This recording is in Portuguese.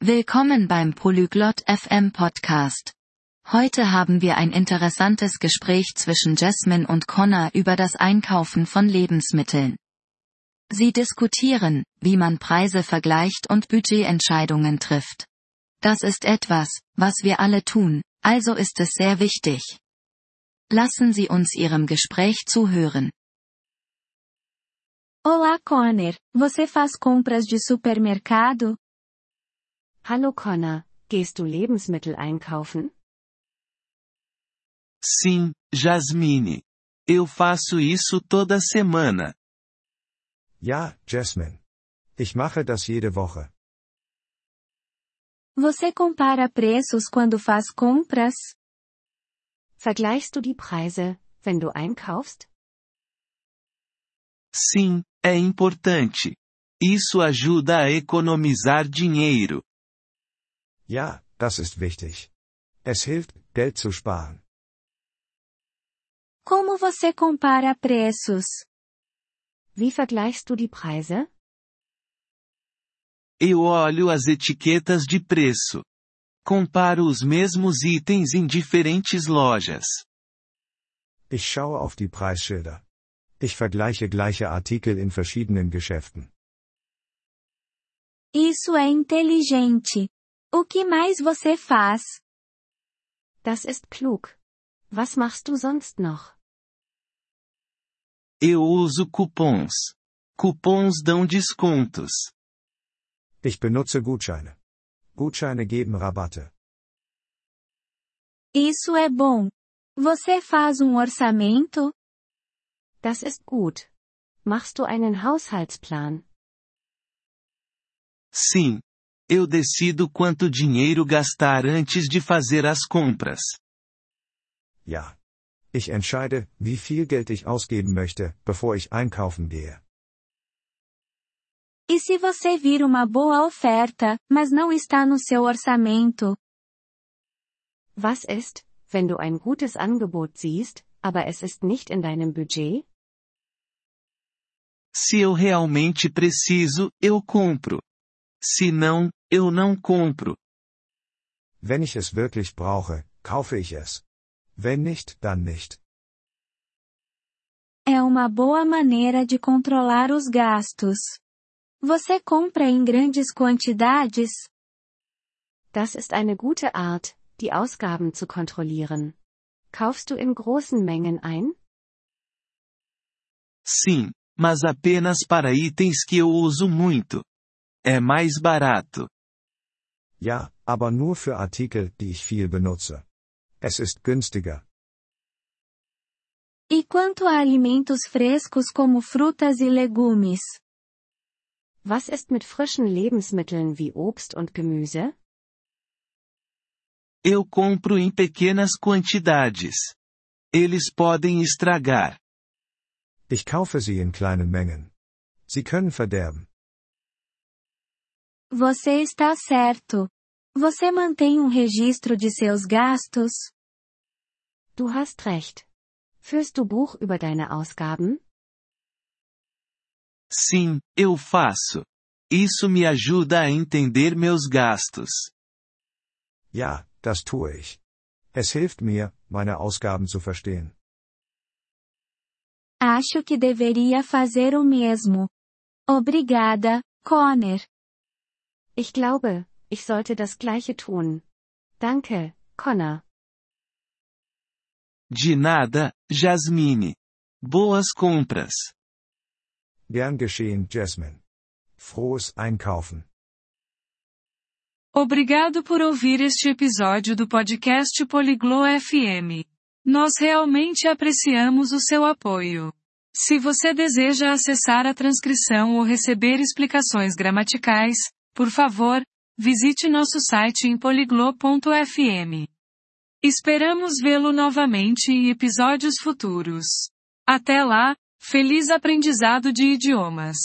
Willkommen beim Polyglot FM Podcast. Heute haben wir ein interessantes Gespräch zwischen Jasmine und Connor über das Einkaufen von Lebensmitteln. Sie diskutieren, wie man Preise vergleicht und Budgetentscheidungen trifft. Das ist etwas, was wir alle tun, also ist es sehr wichtig. Lassen Sie uns Ihrem Gespräch zuhören. Olá Connor, você faz compras de supermercado? Hallo Connor, gehst du Lebensmittel einkaufen? Sim, Jasmine. Eu faço isso toda semana. Ja, Jasmine. Ich mache das jede Woche. Você compara preços quando faz compras? Vergleichst du die Preise, wenn du einkaufst? Sim, é importante. Isso ajuda a economizar dinheiro. Ja, das ist wichtig. Es hilft, Geld zu sparen. Como você compara preços? Wie vergleichst du die Preise? Eu olho as etiquetas de preço. Comparo os mesmos itens em diferentes lojas. Ich schaue auf die Preisschilder. Ich vergleiche gleiche Artikel in verschiedenen Geschäften. Isso é inteligente. O que mais você faz? Das ist klug. Was machst du sonst noch? Eu uso cupons. Cupons dão descontos. Ich benutze Gutscheine. Gutscheine geben Rabatte. Isso é bom. Você faz um orçamento? Das ist gut. Machst du einen Haushaltsplan? Sim. Eu decido quanto dinheiro gastar antes de fazer as compras. Ja. Ich entscheide, wie viel Geld ich ausgeben möchte, bevor ich einkaufen gehe. E se você vir uma boa oferta, mas não está no seu orçamento? Was ist, wenn du ein gutes Angebot siehst, aber es ist nicht in deinem Budget? Se eu realmente preciso, eu compro. Se não, eu não compro. Wenn ich es wirklich brauche, kaufe ich es. Wenn nicht, dann nicht. É uma boa maneira de controlar os gastos. Você compra em grandes quantidades? Das ist eine gute Art, die Ausgaben zu kontrollieren. Kaufst du in großen Mengen ein? Sim, mas apenas para itens que eu uso muito. É mais barato. Ja, aber nur für Artikel, die ich viel benutze. Es ist günstiger. E quanto a alimentos frescos como frutas e legumes? Was ist mit frischen Lebensmitteln wie Obst und Gemüse? Eu compro em pequenas quantidades. Eles podem estragar. Ich kaufe sie in kleinen Mengen. Sie können verderben. Você está certo. Você mantém um registro de seus gastos? Du hast recht. Führst du Buch über deine Ausgaben? Sim, eu faço. Isso me ajuda a entender meus gastos. Ja, das tue ich. Es hilft mir, meine Ausgaben zu verstehen. Acho que deveria fazer o mesmo. Obrigada, Connor. Ich glaube, ich sollte das gleiche tun. Danke, Connor. De nada, Jasmine. Boas compras. Gern geschehen, Jasmine. Frohes Einkaufen. Obrigado por ouvir este episódio do podcast Poliglo FM. Nós realmente apreciamos o seu apoio. Se você deseja acessar a transcrição ou receber explicações gramaticais, por favor, visite nosso site em poliglo.fm. Esperamos vê-lo novamente em episódios futuros. Até lá, feliz aprendizado de idiomas!